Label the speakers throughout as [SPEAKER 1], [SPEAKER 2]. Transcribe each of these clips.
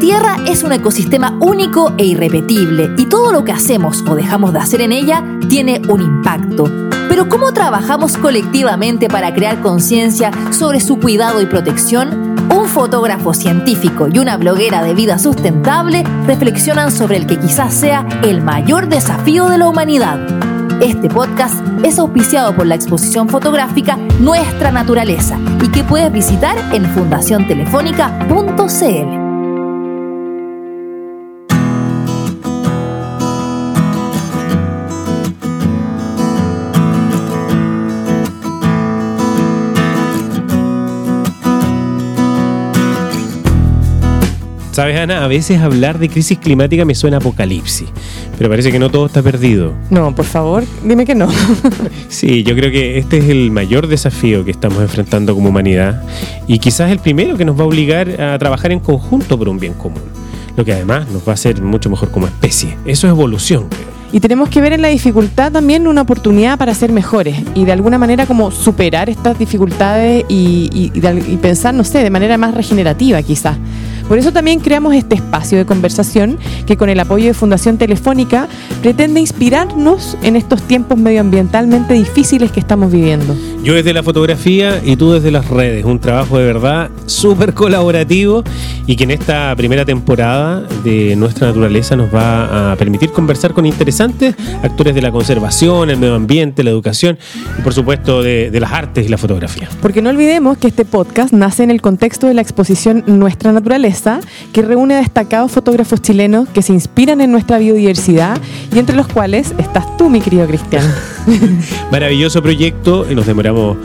[SPEAKER 1] Tierra es un ecosistema único e irrepetible y todo lo que hacemos o dejamos de hacer en ella tiene un impacto. Pero ¿cómo trabajamos colectivamente para crear conciencia sobre su cuidado y protección? Un fotógrafo científico y una bloguera de vida sustentable reflexionan sobre el que quizás sea el mayor desafío de la humanidad. Este podcast es auspiciado por la exposición fotográfica Nuestra Naturaleza y que puedes visitar en fundaciontelefónica.cl.
[SPEAKER 2] Sabes, Ana, a veces hablar de crisis climática me suena apocalipsis, pero parece que no todo está perdido.
[SPEAKER 3] No, por favor, dime que no.
[SPEAKER 2] sí, yo creo que este es el mayor desafío que estamos enfrentando como humanidad y quizás el primero que nos va a obligar a trabajar en conjunto por un bien común, lo que además nos va a hacer mucho mejor como especie. Eso es evolución, creo.
[SPEAKER 3] Y tenemos que ver en la dificultad también una oportunidad para ser mejores y de alguna manera como superar estas dificultades y, y pensar, no sé, de manera más regenerativa quizás. Por eso también creamos este espacio de conversación que con el apoyo de Fundación Telefónica pretende inspirarnos en estos tiempos medioambientalmente difíciles que estamos viviendo.
[SPEAKER 2] Yo desde la fotografía y tú desde las redes, un trabajo de verdad súper colaborativo y que en esta primera temporada de Nuestra Naturaleza nos va a permitir conversar con interesantes actores de la conservación, el medio ambiente, la educación y por supuesto de, de las artes y la fotografía.
[SPEAKER 3] Porque no olvidemos que este podcast nace en el contexto de la exposición Nuestra Naturaleza que reúne a destacados fotógrafos chilenos que se inspiran en nuestra biodiversidad y entre los cuales estás tú, mi querido Cristian.
[SPEAKER 2] Maravilloso proyecto, nos demoramos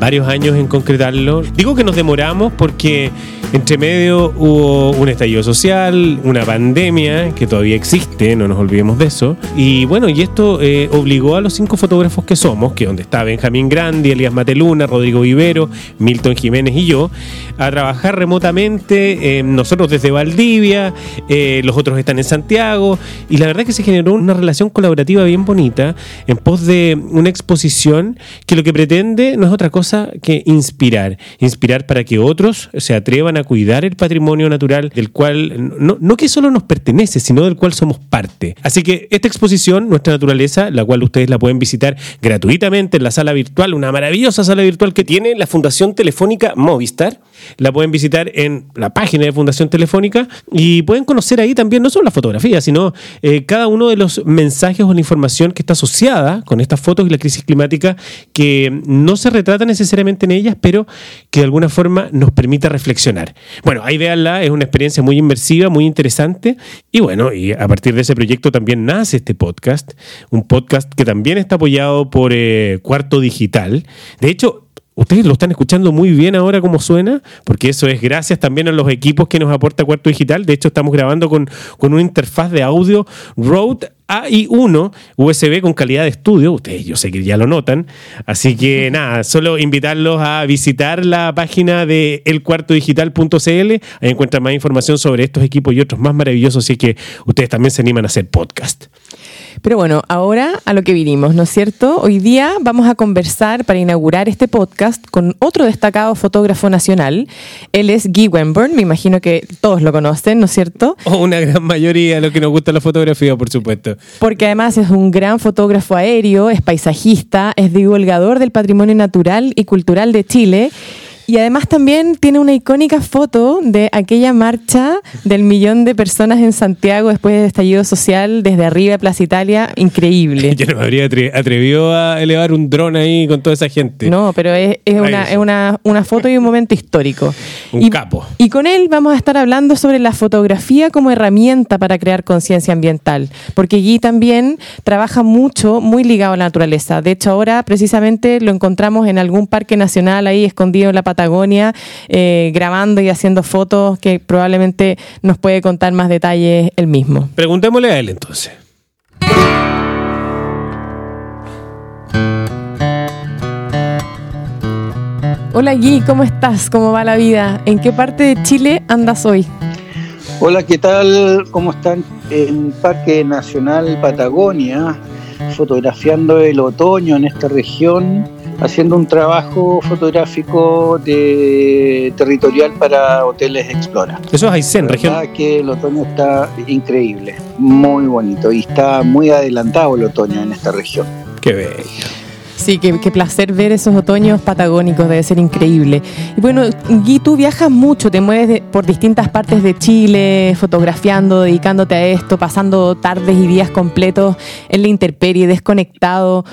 [SPEAKER 2] varios años en concretarlo. Digo que nos demoramos porque entre medio hubo un estallido social, una pandemia que todavía existe, no nos olvidemos de eso. Y bueno, y esto eh, obligó a los cinco fotógrafos que somos, que donde está Benjamín Grandi, Elías Mateluna, Rodrigo Vivero, Milton Jiménez y yo, a trabajar remotamente, eh, nosotros desde Valdivia, eh, los otros están en Santiago, y la verdad es que se generó una relación colaborativa bien bonita en pos de una exposición que lo que pretende no es otra cosa que inspirar, inspirar para que otros se atrevan a cuidar el patrimonio natural del cual no, no que solo nos pertenece, sino del cual somos parte. Así que esta exposición, Nuestra Naturaleza, la cual ustedes la pueden visitar gratuitamente en la sala virtual, una maravillosa sala virtual que tiene la Fundación Telefónica Movistar, la pueden visitar en la página de Fundación Telefónica y pueden conocer ahí también no solo la fotografía, sino eh, cada uno de los mensajes o la información que está asociada con estas fotos y la crisis climática que no se retrata necesariamente en ellas, pero que de alguna forma nos permite reflexionar. Bueno, ahí véanla, es una experiencia muy inmersiva, muy interesante y bueno, y a partir de ese proyecto también nace este podcast, un podcast que también está apoyado por eh, Cuarto Digital. De hecho, Ustedes lo están escuchando muy bien ahora como suena, porque eso es gracias también a los equipos que nos aporta Cuarto Digital. De hecho, estamos grabando con, con una interfaz de audio Rode AI1 USB con calidad de estudio. Ustedes yo sé que ya lo notan. Así que nada, solo invitarlos a visitar la página de elcuartodigital.cl. Ahí encuentran más información sobre estos equipos y otros más maravillosos. Así que ustedes también se animan a hacer podcast.
[SPEAKER 3] Pero bueno, ahora a lo que vinimos, ¿no es cierto? Hoy día vamos a conversar para inaugurar este podcast con otro destacado fotógrafo nacional. Él es Guy Wenburn, me imagino que todos lo conocen, ¿no es cierto?
[SPEAKER 2] O una gran mayoría de los que nos gusta la fotografía, por supuesto.
[SPEAKER 3] Porque además es un gran fotógrafo aéreo, es paisajista, es divulgador del patrimonio natural y cultural de Chile y además también tiene una icónica foto de aquella marcha del millón de personas en Santiago después del estallido social desde arriba de Plaza Italia. Increíble.
[SPEAKER 2] Yo no me habría atrevido a elevar un dron ahí con toda esa gente.
[SPEAKER 3] No, pero es, una, una, foto y un momento histórico.
[SPEAKER 2] Un capo.
[SPEAKER 3] Y con él vamos a estar hablando sobre la fotografía como herramienta para crear conciencia ambiental. Porque Guy también trabaja mucho, muy ligado a la naturaleza. De hecho, ahora precisamente lo encontramos en algún parque nacional ahí escondido en la pata Patagonia, eh, grabando y haciendo fotos que probablemente nos puede contar más detalles él mismo.
[SPEAKER 2] Preguntémosle a él entonces.
[SPEAKER 3] Hola Gui, ¿cómo estás? ¿Cómo va la vida? ¿En qué parte de Chile andas hoy?
[SPEAKER 4] Hola, ¿qué tal? ¿Cómo están? En Parque Nacional Patagonia, fotografiando el otoño en esta región haciendo un trabajo fotográfico de territorial para hoteles Explora.
[SPEAKER 2] Eso es Aysén, región.
[SPEAKER 4] que el otoño está increíble, muy bonito y está muy adelantado el otoño en esta región.
[SPEAKER 2] Qué bello.
[SPEAKER 3] Sí, qué, placer ver esos otoños patagónicos, debe ser increíble. Y bueno, Gui, tú viajas mucho, te mueves por distintas partes de Chile, fotografiando, dedicándote a esto, pasando tardes y días completos en la intemperie, desconectado.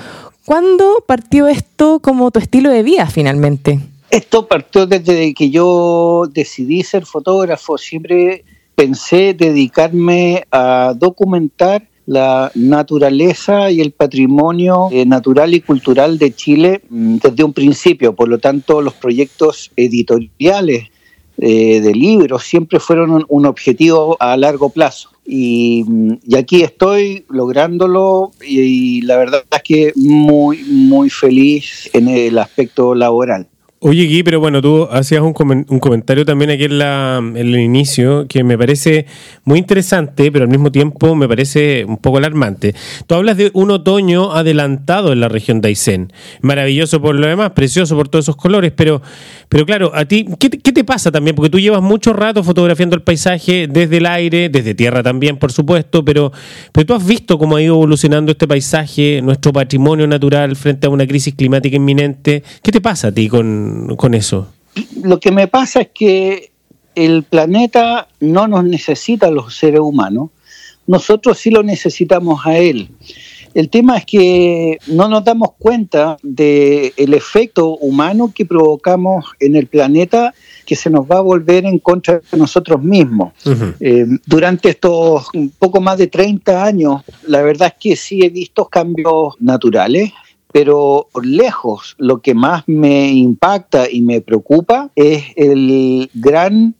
[SPEAKER 3] ¿Cuándo partió esto como tu estilo de vida finalmente?
[SPEAKER 4] Esto partió desde que yo decidí ser fotógrafo. Siempre pensé dedicarme a documentar la naturaleza y el patrimonio eh, natural y cultural de Chile mm, desde un principio. Por lo tanto, los proyectos editoriales eh, de libros siempre fueron un, objetivo a largo plazo. Y, aquí estoy lográndolo y, la verdad es que muy, muy feliz en el aspecto laboral.
[SPEAKER 2] Oye, Gui, pero bueno, tú hacías un, comentario también aquí en, la, el inicio que me parece muy interesante, pero al mismo tiempo me parece un poco alarmante. Tú hablas de un otoño adelantado en la región de Aysén. Maravilloso por lo demás, precioso por todos esos colores, pero, pero claro, a ti, ¿qué, ¿qué, te pasa también? Porque tú llevas mucho rato fotografiando el paisaje desde el aire, desde tierra también, por supuesto, pero, pero tú has visto cómo ha ido evolucionando este paisaje, nuestro patrimonio natural frente a una crisis climática inminente. ¿Qué te pasa a ti con con, eso?
[SPEAKER 4] Lo que me pasa es que el planeta no nos necesita a los seres humanos, nosotros sí lo necesitamos a él. El tema es que no nos damos cuenta del el efecto humano que provocamos en el planeta que se nos va a volver en contra de nosotros mismos. Eh, durante estos poco más de 30 años, la verdad es que sí he visto cambios naturales pero lejos lo que más me impacta y me preocupa es el gran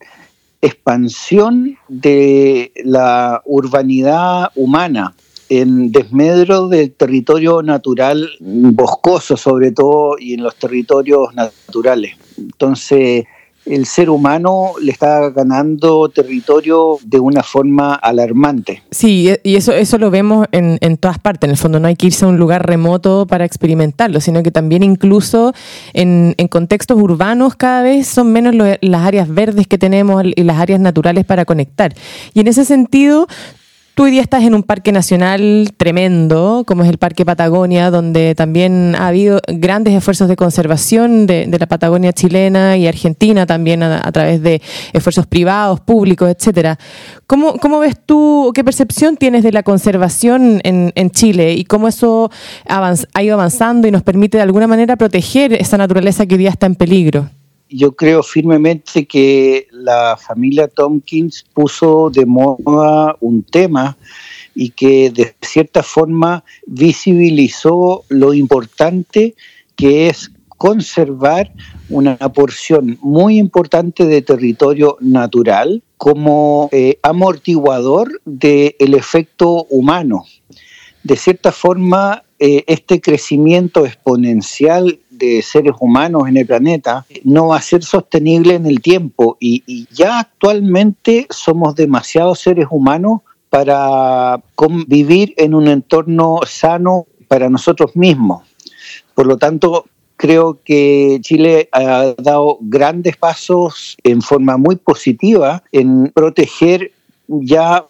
[SPEAKER 4] expansión de la urbanidad humana en desmedro del territorio natural boscoso sobre todo y en los territorios naturales. Entonces, el ser humano le está ganando territorio de una forma alarmante.
[SPEAKER 3] Sí, y eso, eso lo vemos en, en, todas partes. En el fondo no hay que irse a un lugar remoto para experimentarlo, sino que también incluso en, en contextos urbanos cada vez son menos las áreas verdes que tenemos y las áreas naturales para conectar. Y en ese sentido, Tú hoy día estás en un parque nacional tremendo, como es el Parque Patagonia, donde también ha habido grandes esfuerzos de conservación de, la Patagonia chilena y argentina también a, través de esfuerzos privados, públicos, etcétera. ¿Cómo, ¿Cómo, ves tú, qué percepción tienes de la conservación en, en Chile y cómo eso ha ido avanzando y nos permite de alguna manera proteger esa naturaleza que hoy día está en peligro?
[SPEAKER 4] Yo creo firmemente que la familia Tompkins puso de moda un tema y que de cierta forma visibilizó lo importante que es conservar una porción muy importante de territorio natural como eh, amortiguador del efecto humano. De cierta forma, eh, este crecimiento exponencial de seres humanos en el planeta no va a ser sostenible en el tiempo y, ya actualmente somos demasiados seres humanos para convivir en un entorno sano para nosotros mismos. Por lo tanto, creo que Chile ha dado grandes pasos en forma muy positiva en proteger ya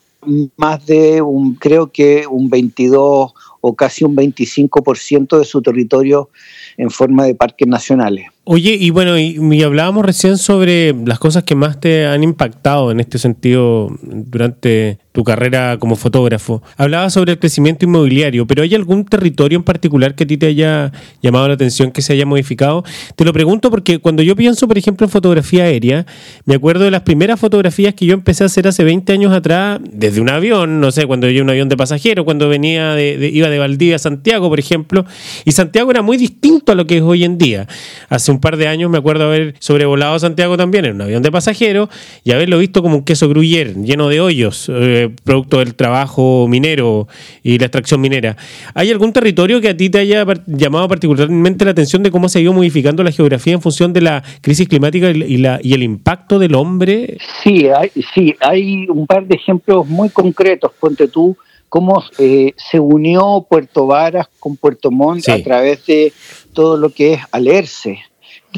[SPEAKER 4] más de un, creo que un 22 o casi un 25% de su territorio en forma de parques nacionales.
[SPEAKER 2] Oye, y bueno, y, hablábamos recién sobre las cosas que más te han impactado en este sentido durante tu carrera como fotógrafo. Hablabas sobre el crecimiento inmobiliario, pero ¿hay algún territorio en particular que a ti te haya llamado la atención, que se haya modificado? Te lo pregunto porque cuando yo pienso, por ejemplo, en fotografía aérea, me acuerdo de las primeras fotografías que yo empecé a hacer hace 20 años atrás, desde un avión, no sé, cuando yo un avión de pasajero, cuando venía de, iba de Valdivia a Santiago, por ejemplo, y Santiago era muy distinto a lo que es hoy en día. Hace un un par de años me acuerdo haber sobrevolado Santiago también en un avión de pasajeros y haberlo visto como un queso gruyer lleno de hoyos, eh, producto del trabajo minero y la extracción minera. ¿Hay algún territorio que a ti te haya llamado particularmente la atención de cómo se ha ido modificando la geografía en función de la crisis climática y, la, y el impacto del hombre?
[SPEAKER 4] Sí, hay, sí, hay un par de ejemplos muy concretos. Ponte tú, cómo eh, se unió Puerto Varas con Puerto Montt a través de todo lo que es Alerce,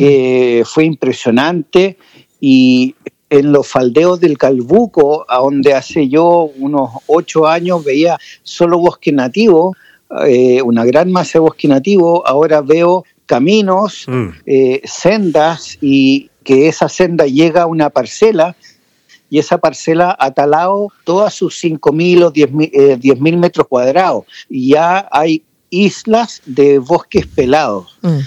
[SPEAKER 4] que fue impresionante. Y en los faldeos del Calbuco, a donde hace yo unos ocho años veía solo bosque nativo, eh, una gran masa de bosque nativo, ahora veo caminos, mm. eh, sendas y que esa senda llega a una parcela y esa parcela ha talado todas sus 5.000 o 10.000 eh, metros cuadrados. Y ya hay islas de bosques pelados. Mm.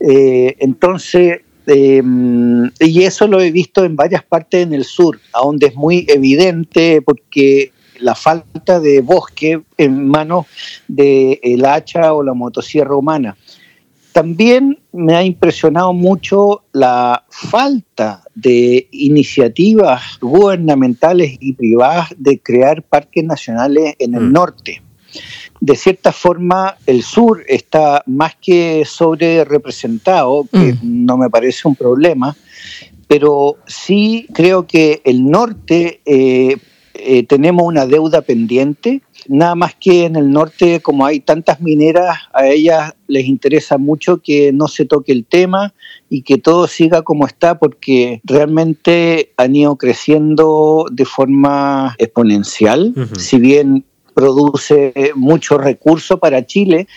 [SPEAKER 4] entonces, Em, y eso lo he visto en varias partes en el sur, a donde es muy evidente porque la falta de bosque en manos del el hacha o la motosierra humana. También me ha impresionado mucho la falta de iniciativas gubernamentales y privadas de crear parques nacionales en el mm. norte de cierta forma el sur está más que sobre representado, que mm. no me parece un problema, pero sí creo que el norte eh, eh, tenemos una deuda pendiente, nada más que en el norte, como hay tantas mineras, a ellas les interesa mucho que no se toque el tema y que todo siga como está, porque realmente han ido creciendo de forma exponencial, si bien produce mucho recurso para Chile,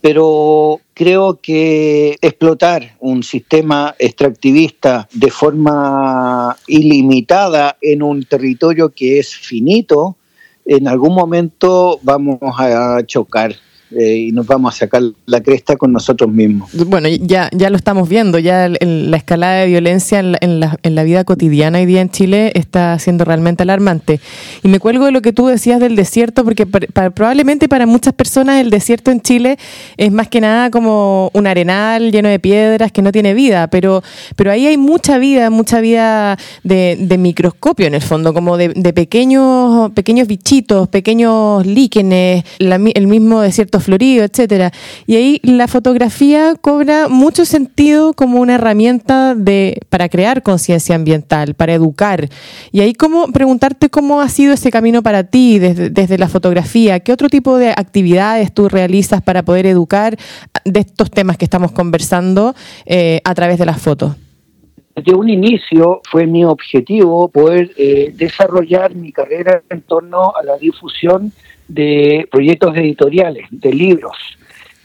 [SPEAKER 4] pero creo que explotar un sistema extractivista de forma ilimitada en un territorio que es finito, en algún momento vamos a chocar. Eh, y nos vamos a sacar la cresta con nosotros mismos.
[SPEAKER 3] Bueno, ya, ya lo estamos viendo, ya la escalada de violencia en la, en, la, vida cotidiana hoy día en Chile está siendo realmente alarmante. Y me cuelgo de lo que tú decías del desierto, porque probablemente para muchas personas el desierto en Chile es más que nada como un arenal lleno de piedras que no tiene vida, pero, pero ahí hay mucha vida, mucha vida de, microscopio en el fondo, como de, pequeños, pequeños bichitos, pequeños líquenes, el mismo desierto florido, etcétera. Y ahí la fotografía cobra mucho sentido como una herramienta de para crear conciencia ambiental, para educar. Y ahí cómo preguntarte cómo ha sido ese camino para ti desde, la fotografía, qué otro tipo de actividades tú realizas para poder educar de estos temas que estamos conversando eh, a través de las fotos.
[SPEAKER 4] Desde un inicio fue mi objetivo poder eh, desarrollar mi carrera en torno a la difusión de proyectos editoriales, de libros,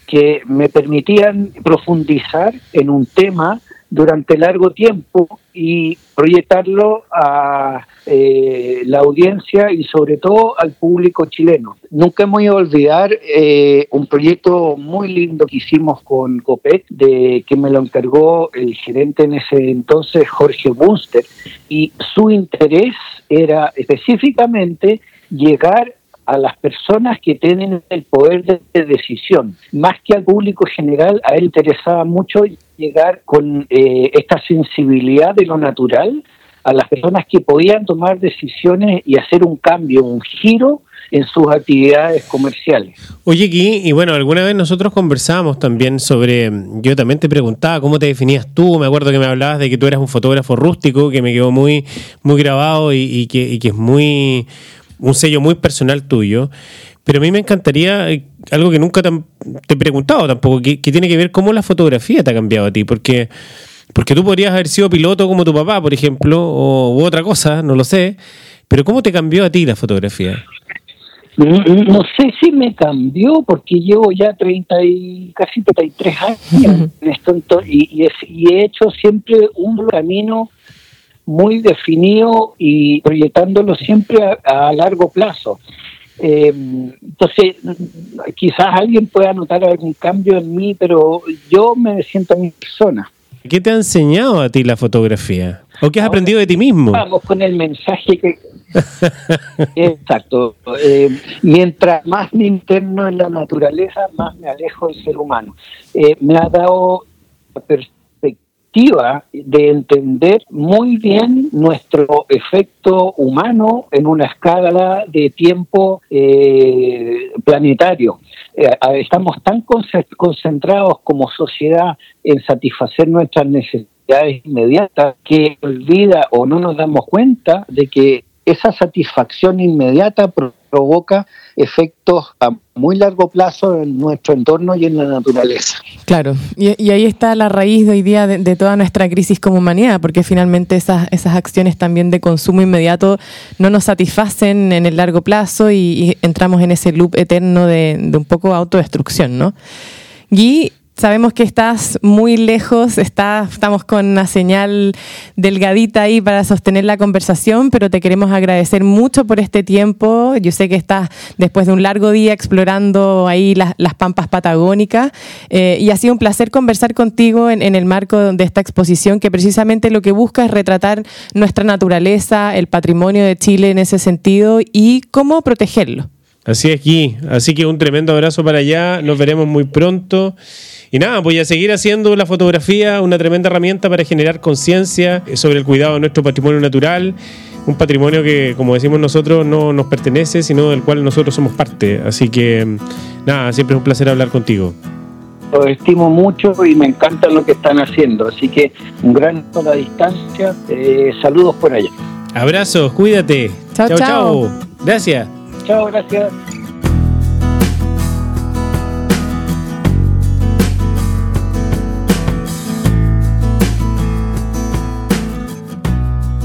[SPEAKER 4] que me permitían profundizar en un tema durante largo tiempo y proyectarlo a eh, la audiencia y sobre todo al público chileno. Nunca me voy a olvidar eh, un proyecto muy lindo que hicimos con COPET, de, que me lo encargó el gerente en ese entonces, Jorge Bunster, y su interés era específicamente llegar a las personas que tienen el poder de, decisión. Más que al público general, a él interesaba mucho llegar con eh, esta sensibilidad de lo natural a las personas que podían tomar decisiones y hacer un cambio, un giro en sus actividades comerciales.
[SPEAKER 2] Oye, aquí, y bueno, alguna vez nosotros conversábamos también sobre, yo también te preguntaba cómo te definías tú, me acuerdo que me hablabas de que tú eras un fotógrafo rústico, que me quedó muy, muy grabado y, que, y que es muy, un sello muy personal tuyo. Pero a mí me encantaría eh, algo que nunca te, he preguntado tampoco, que, tiene que ver cómo la fotografía te ha cambiado a ti, porque, porque tú podrías haber sido piloto como tu papá, por ejemplo, o u otra cosa, no lo sé, pero ¿cómo te cambió a ti la fotografía?
[SPEAKER 4] No sé si me cambió porque llevo ya 30 y casi 33 años en esto y, y, he hecho siempre un camino muy definido y proyectándolo siempre a, largo plazo. Eh, entonces, quizás alguien pueda notar algún cambio en mí, pero yo me siento a mi persona.
[SPEAKER 2] ¿Qué te ha enseñado a ti la fotografía? ¿O qué has aprendido de ti mismo?
[SPEAKER 4] Vamos con el mensaje que... Exacto. Eh, mientras más me interno en la naturaleza, más me alejo del ser humano. Eh, me ha dado de entender muy bien nuestro efecto humano en una escala de tiempo eh, planetario. Eh, estamos tan concentrados como sociedad en satisfacer nuestras necesidades inmediatas que olvida o no nos damos cuenta de que esa satisfacción inmediata provoca efectos a muy largo plazo en nuestro entorno y en la naturaleza.
[SPEAKER 3] Claro, y, ahí está la raíz de hoy día de, toda nuestra crisis como humanidad, porque finalmente esas, esas acciones también de consumo inmediato no nos satisfacen en el largo plazo y, entramos en ese loop eterno de, un poco autodestrucción, ¿no? Guy, Sabemos que estás muy lejos, estamos con una señal delgadita ahí para sostener la conversación, pero te queremos agradecer mucho por este tiempo. Yo sé que estás después de un largo día explorando ahí las, pampas patagónicas eh, y ha sido un placer conversar contigo en, el marco de esta exposición que precisamente lo que busca es retratar nuestra naturaleza, el patrimonio de Chile en ese sentido y cómo protegerlo.
[SPEAKER 2] Así es, aquí. Así que un tremendo abrazo para allá. Nos veremos muy pronto. Y nada, voy a seguir haciendo la fotografía, una tremenda herramienta para generar conciencia sobre el cuidado de nuestro patrimonio natural, un patrimonio que, como decimos nosotros, no nos pertenece, sino del cual nosotros somos parte. Así que, nada, siempre es un placer hablar contigo.
[SPEAKER 4] Los estimo mucho y me encanta lo que están haciendo, así que un gran a la distancia. Eh, saludos por allá.
[SPEAKER 2] Abrazos, cuídate.
[SPEAKER 3] Chao, chao. chao.
[SPEAKER 2] Gracias.
[SPEAKER 4] Chao, gracias.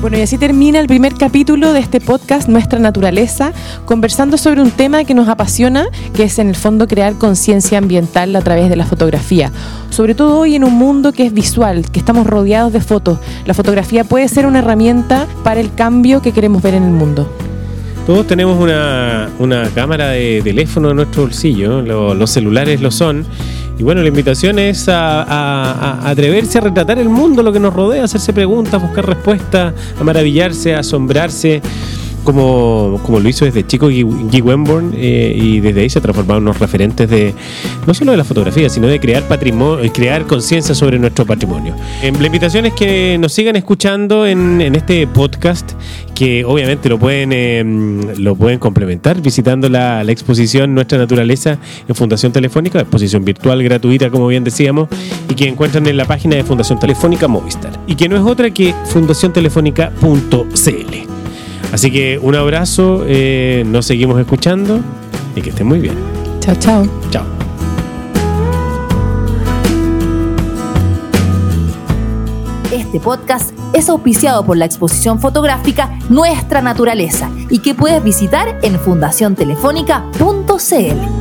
[SPEAKER 3] Bueno, y así termina el primer capítulo de este podcast Nuestra Naturaleza, conversando sobre un tema que nos apasiona, que es en el fondo crear conciencia ambiental a través de la fotografía. Sobre todo hoy en un mundo que es visual, que estamos rodeados de fotos. La fotografía puede ser una herramienta para el cambio que queremos ver en el mundo.
[SPEAKER 2] Todos tenemos una, cámara de teléfono en nuestro bolsillo, los celulares lo son. Y bueno, la invitación es a, atreverse a retratar el mundo, lo que nos rodea, hacerse preguntas, buscar respuestas, a maravillarse, a asombrarse como, como lo hizo desde chico Guy, Wenborn eh, y desde ahí se transformaron unos referentes de no solo de la fotografía, sino de crear patrimonio, eh, crear conciencia sobre nuestro patrimonio. Eh, la invitación es que nos sigan escuchando en, este podcast, que obviamente lo pueden, lo pueden complementar visitando la, la, exposición Nuestra Naturaleza en Fundación Telefónica, exposición virtual gratuita, como bien decíamos, y que encuentran en la página de Fundación Telefónica Movistar, y que no es otra que fundaciontelefónica.cl. Así que un abrazo, eh, nos seguimos escuchando y que estén muy bien.
[SPEAKER 3] Chao, chao.
[SPEAKER 2] Chao.
[SPEAKER 1] Este podcast es auspiciado por la exposición fotográfica Nuestra Naturaleza y que puedes visitar en fundaciontelefónica.cl.